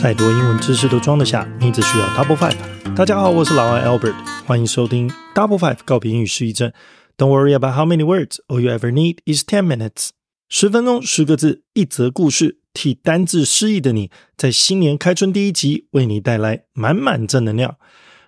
再多英文知识都装得下，你只需要 Double Five。大家好，我是老外 Albert，欢迎收听 Double Five 告别英语失忆症。Don't worry about how many words, all you ever need is ten minutes。十分钟，十个字，一则故事，替单字失忆的你，在新年开春第一集，为你带来满满正能量。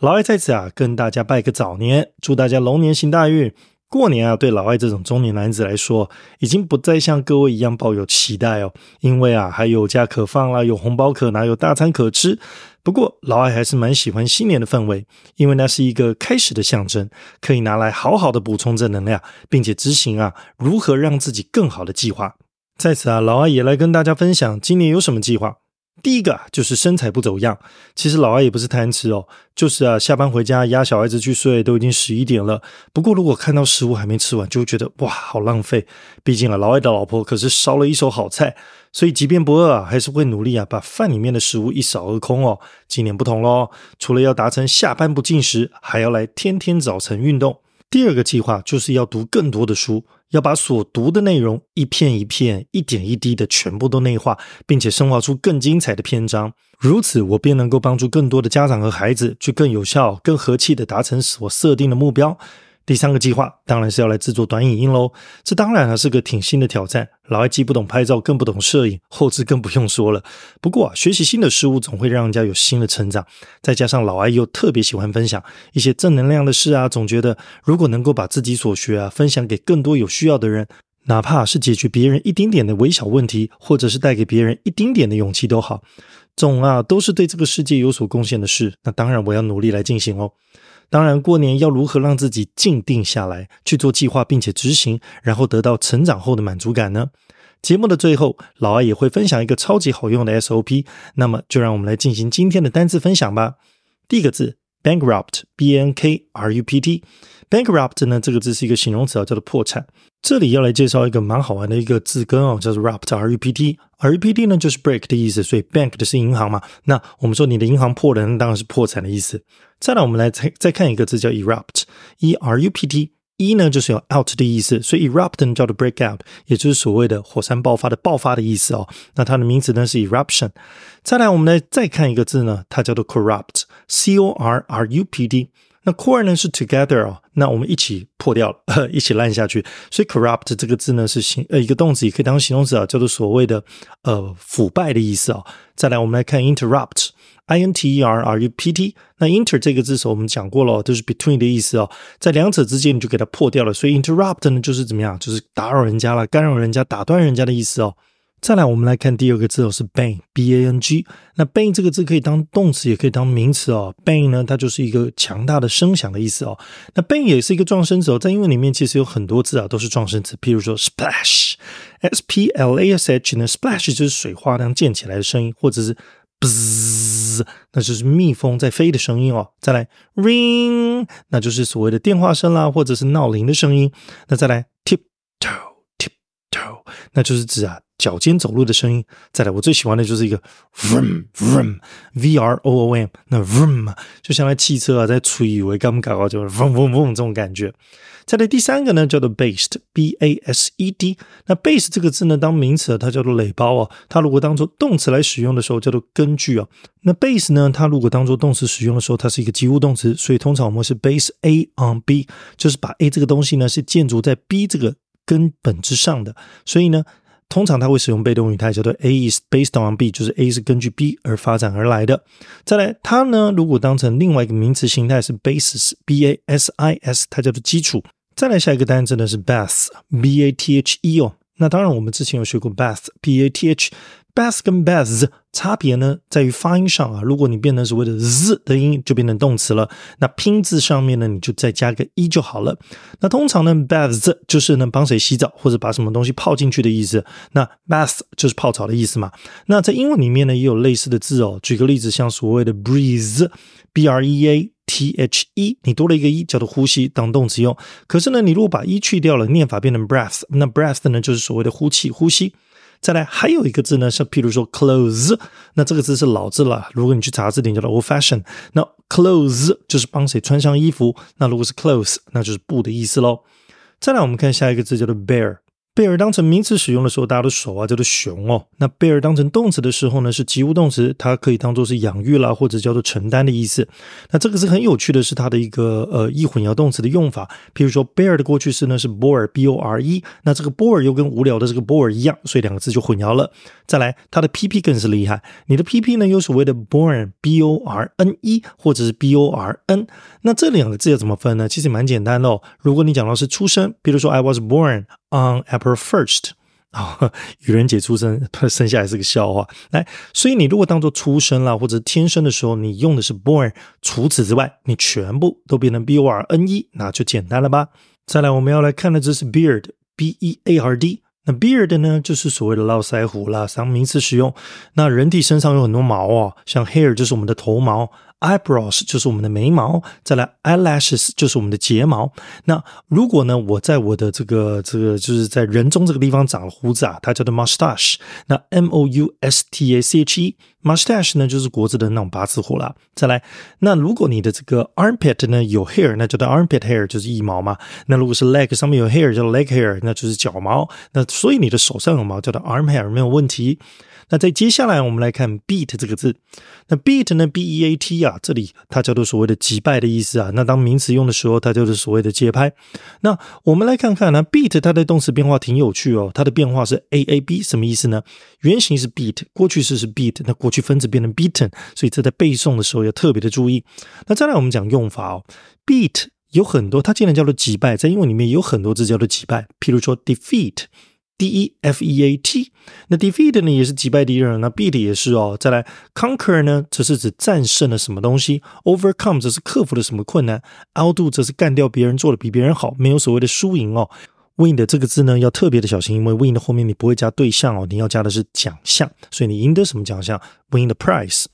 老外在此啊，跟大家拜个早年，祝大家龙年行大运。过年啊，对老外这种中年男子来说，已经不再像各位一样抱有期待哦，因为啊，还有假可放啦，有红包可拿，有大餐可吃。不过，老外还是蛮喜欢新年的氛围，因为那是一个开始的象征，可以拿来好好的补充正能量，并且执行啊如何让自己更好的计划。在此啊，老外也来跟大家分享今年有什么计划。第一个啊就是身材不走样。其实老外也不是贪吃哦，就是啊，下班回家压小孩子去睡，都已经十一点了。不过如果看到食物还没吃完，就会觉得哇，好浪费。毕竟啊，老外的老婆可是烧了一手好菜，所以即便不饿啊，还是会努力啊，把饭里面的食物一扫而空哦。今年不同喽，除了要达成下班不进食，还要来天天早晨运动。第二个计划就是要读更多的书，要把所读的内容一片一片、一点一滴的全部都内化，并且深化出更精彩的篇章。如此，我便能够帮助更多的家长和孩子去更有效、更和气的达成所设定的目标。第三个计划当然是要来制作短影音喽，这当然还是个挺新的挑战。老外既不懂拍照，更不懂摄影，后置更不用说了。不过啊，学习新的事物总会让人家有新的成长。再加上老外又特别喜欢分享一些正能量的事啊，总觉得如果能够把自己所学啊分享给更多有需要的人，哪怕是解决别人一丁点的微小问题，或者是带给别人一丁点的勇气都好，总啊都是对这个世界有所贡献的事。那当然，我要努力来进行哦。当然，过年要如何让自己静定下来去做计划，并且执行，然后得到成长后的满足感呢？节目的最后，老艾也会分享一个超级好用的 SOP。那么，就让我们来进行今天的单字分享吧。第一个字，bankrupt，b n k r u p t。Bankrupt 呢，这个字是一个形容词啊，叫做破产。这里要来介绍一个蛮好玩的一个字根哦，叫做 rupt，r u p t，r u p t 呢就是 break 的意思，所以 bank 的是银行嘛，那我们说你的银行破了，那当然是破产的意思。再来，我们来再再看一个字叫 erupt，e r u p t，e 呢就是有 out 的意思，所以 erupt 呢叫做 break out，也就是所谓的火山爆发的爆发的意思哦。那它的名词呢是 eruption。再来，我们来再看一个字呢，它叫做 corrupt，c o r r u p t。那 core 呢是 together 哦，那我们一起破掉了，一起烂下去。所以 corrupt 这个字呢是形呃一个动词，也可以当形容词啊，叫做所谓的呃腐败的意思啊。再来，我们来看 interrupt，i n t e r r u p t。那 inter 这个字是我们讲过了，都是 between 的意思哦，在两者之间你就给它破掉了。所以 interrupt 呢就是怎么样，就是打扰人家了，干扰人家，打断人家的意思哦。再来，我们来看第二个字哦，是 bang，b a n g。那 bang 这个字可以当动词，也可以当名词哦。bang 呢，它就是一个强大的声响的意思哦。那 bang 也是一个撞声词哦，在英文里面其实有很多字啊都是撞声词，譬如说 splash，s p l a s h 呢，splash 就是水花那样溅起来的声音，或者是 bzz，那就是蜜蜂在飞的声音哦。再来 ring，那就是所谓的电话声啦，或者是闹铃的声音。那再来 tiptoe，tiptoe，那就是指啊。脚尖走路的声音，再来，我最喜欢的就是一个 vroom vroom，v r o o m，那 vroom 就像那汽车啊在吹尾刚刚搞就 vroom vroom vroom 这种感觉。再来第三个呢，叫做 based，b a s e d。那 base 这个字呢，当名词它叫做垒包哦。它如果当做动词来使用的时候，叫做根据哦。那 base 呢，它如果当做动词使用的时候，它是一个及物动词，所以通常我们是 base a on b，就是把 a 这个东西呢是建筑在 b 这个根本之上的，所以呢。通常它会使用被动语态，叫做 A is based on B，就是 A 是根据 B 而发展而来的。再来，它呢如果当成另外一个名词形态是 basis，B A S I S，它叫做基础。再来下一个单词呢是 bath，B A T H E 哦。那当然我们之前有学过 bath，B A T H。Bath 跟 baths 差别呢，在于发音上啊。如果你变成所谓的 z 的音，就变成动词了。那拼字上面呢，你就再加个一就好了。那通常呢，baths 就是呢帮谁洗澡或者把什么东西泡进去的意思。那 bath 就是泡澡的意思嘛。那在英文里面呢，也有类似的字哦。举个例子，像所谓的 breathe，b r e a t h e，你多了一个一，叫做呼吸当动词用。可是呢，你如果把一去掉了，念法变成 breath，那 breath 呢就是所谓的呼气、呼吸。再来还有一个字呢，像譬如说 close，那这个字是老字了。如果你去查字典，叫做 old fashion。那 close 就是帮谁穿上衣服。那如果是 close，那就是布的意思喽。再来，我们看下一个字叫做 bear。Bear 当成名词使用的时候，大家都熟啊，叫做熊哦。那 bear 当成动词的时候呢，是及物动词，它可以当做是养育啦，或者叫做承担的意思。那这个是很有趣的，是它的一个呃易混淆动词的用法。譬如说，bear 的过去式呢是 bore，b o r e，那这个 bore 又跟无聊的这个 bore 一样，所以两个字就混淆了。再来，它的 P P 更是厉害，你的 P P 呢有所谓的 born，b o r n e，或者是 b o r n，那这两个字要怎么分呢？其实蛮简单的哦。如果你讲到是出生，比如说 I was born on April first。啊，愚人节出生，生下来是个笑话。来，所以你如果当做出生了或者天生的时候，你用的是 born，除此之外，你全部都变成 b o r n e，那就简单了吧？再来，我们要来看的这是 beard，b e a r d。那 beard 呢，就是所谓的络腮胡啦，当名词使用。那人体身上有很多毛哦，像 hair 就是我们的头毛。Eyebrows 就是我们的眉毛，再来 eyelashes 就是我们的睫毛。那如果呢，我在我的这个这个就是在人中这个地方长了胡子啊，它叫做 mustache。那 m o u s t a c h e mustache 呢，就是国字的那种八字胡啦。再来，那如果你的这个 armpit 呢有 hair，那叫做 armpit hair，就是腋毛嘛。那如果是 leg 上面有 hair，叫 leg hair，那就是脚毛。那所以你的手上有毛叫做 arm hair，没有问题。那在接下来，我们来看 beat 这个字。那 beat 呢？b e a t 啊，这里它叫做所谓的击败的意思啊。那当名词用的时候，它就是所谓的节拍。那我们来看看呢，beat 它的动词变化挺有趣哦。它的变化是 a a b，什么意思呢？原型是 beat，过去式是 beat，那过去分词变成 beaten，所以这在背诵的时候要特别的注意。那再来我们讲用法哦，beat 有很多，它既然叫做击败，在英文里面有很多字叫做击败，譬如说 defeat。D E F E A T，那 defeat 呢也是击败敌人，那 beat 也是哦。再来 conquer 呢，则是指战胜了什么东西；overcome 则是克服了什么困难；outdo 则是干掉别人，做的比别人好，没有所谓的输赢哦。win 的这个字呢要特别的小心，因为 win 的后面你不会加对象哦，你要加的是奖项，所以你赢得什么奖项？win the prize。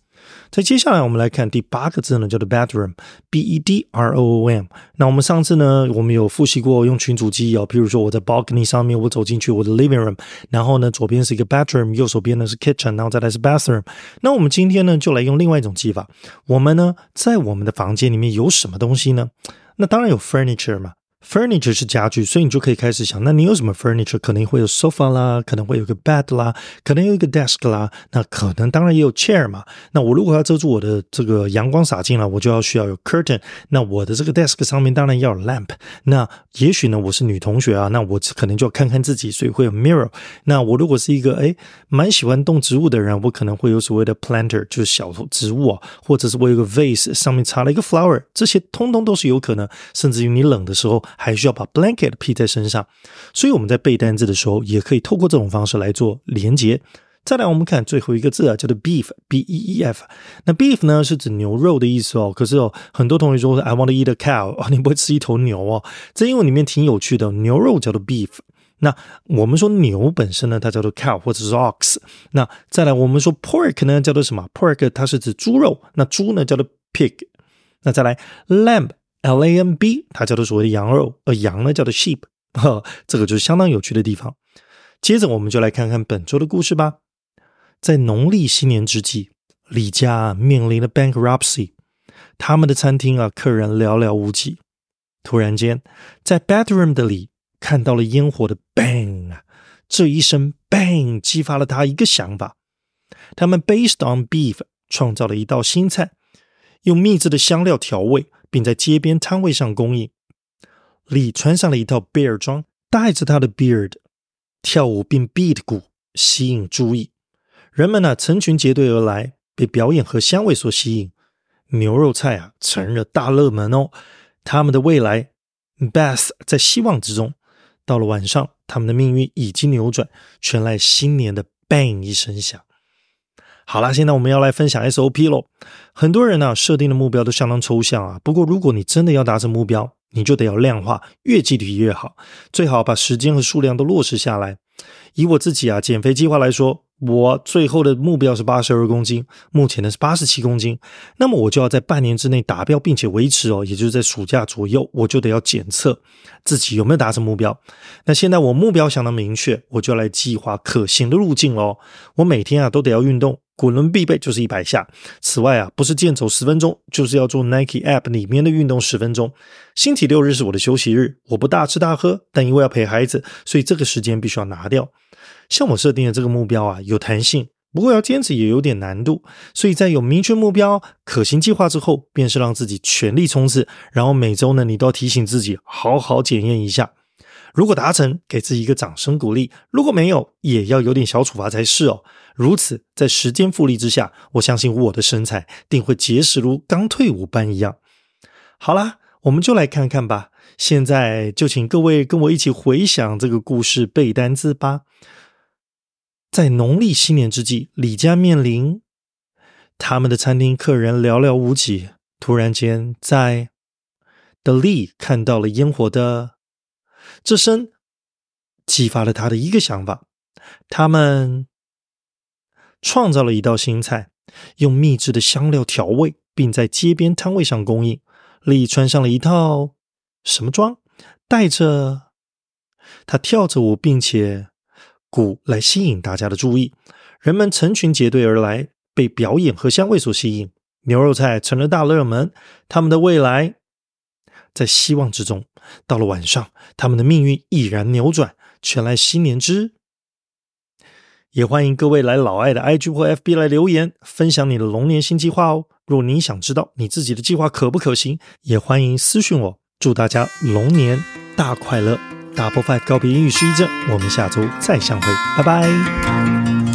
在接下来，我们来看第八个字呢，叫做 bedroom，b e d r o o m。那我们上次呢，我们有复习过用群组记忆哦，比如说我在 balcony 上面，我走进去我的 living room，然后呢，左边是一个 bedroom，右手边呢是 kitchen，然后再来是 bathroom。那我们今天呢，就来用另外一种记法。我们呢，在我们的房间里面有什么东西呢？那当然有 furniture 嘛。Furniture 是家具，所以你就可以开始想，那你有什么 furniture？可能会有 sofa 啦，可能会有个 bed 啦，可能有一个 desk 啦，那可能当然也有 chair 嘛。那我如果要遮住我的这个阳光洒进来，我就要需要有 curtain。那我的这个 desk 上面当然要有 lamp。那也许呢，我是女同学啊，那我可能就要看看自己，所以会有 mirror。那我如果是一个哎蛮喜欢动植物的人，我可能会有所谓的 planter，就是小植物啊，或者是我有个 vase 上面插了一个 flower，这些通通都是有可能。甚至于你冷的时候。还需要把 blanket 披在身上，所以我们在背单词的时候，也可以透过这种方式来做连接。再来，我们看最后一个字啊，叫做 beef，b e e f。那 beef 呢是指牛肉的意思哦。可是哦，很多同学说 I want to eat a cow，啊，你不会吃一头牛哦。在英文里面挺有趣的，牛肉叫做 beef。那我们说牛本身呢，它叫做 cow 或者是 ox。那再来，我们说 pork 呢叫做什么？pork 它是指猪肉。那猪呢叫做 pig。那再来 lamb。L A M B，它叫做所谓的羊肉，而羊呢叫做 sheep，这个就是相当有趣的地方。接着我们就来看看本周的故事吧。在农历新年之际，李家面临了 bankruptcy，他们的餐厅啊客人寥寥无几。突然间，在 bedroom 的里看到了烟火的 bang 啊，这一声 bang 激发了他一个想法。他们 based on beef 创造了一道新菜，用秘制的香料调味。并在街边摊位上供应。李穿上了一套 bear 装，带着他的 beard 跳舞并 beat 鼓，吸引注意。人们呢成群结队而来，被表演和香味所吸引。牛肉菜啊成了大热门哦。他们的未来，Beth 在希望之中。到了晚上，他们的命运已经扭转，全赖新年的 bang 一声响。好啦，现在我们要来分享 SOP 喽。很多人呢设定的目标都相当抽象啊。不过如果你真的要达成目标，你就得要量化，越具体越好。最好把时间和数量都落实下来。以我自己啊减肥计划来说，我最后的目标是八十二公斤，目前呢是八十七公斤。那么我就要在半年之内达标，并且维持哦，也就是在暑假左右，我就得要检测自己有没有达成目标。那现在我目标相当明确，我就要来计划可行的路径喽。我每天啊都得要运动。滚轮必备就是一百下。此外啊，不是健走十分钟，就是要做 Nike App 里面的运动十分钟。星期六日是我的休息日，我不大吃大喝，但因为要陪孩子，所以这个时间必须要拿掉。像我设定的这个目标啊，有弹性，不过要坚持也有点难度。所以在有明确目标、可行计划之后，便是让自己全力冲刺。然后每周呢，你都要提醒自己，好好检验一下。如果达成，给自己一个掌声鼓励；如果没有，也要有点小处罚才是哦。如此，在时间复利之下，我相信我的身材定会结实如刚退伍般一样。好啦，我们就来看看吧。现在就请各位跟我一起回想这个故事，背单字吧。在农历新年之际，李家面临他们的餐厅客人寥寥无几。突然间，在德利看到了烟火的。这声激发了他的一个想法：他们创造了一道新菜，用秘制的香料调味，并在街边摊位上供应。丽穿上了一套什么装？带着他跳着舞，并且鼓来吸引大家的注意。人们成群结队而来，被表演和香味所吸引。牛肉菜成了大热门。他们的未来在希望之中。到了晚上，他们的命运已然扭转。全来新年之，也欢迎各位来老爱的 IG 或 FB 来留言，分享你的龙年新计划哦。若你想知道你自己的计划可不可行，也欢迎私讯我。祝大家龙年大快乐！Double Five 告别英语失忆症，我们下周再相会，拜拜。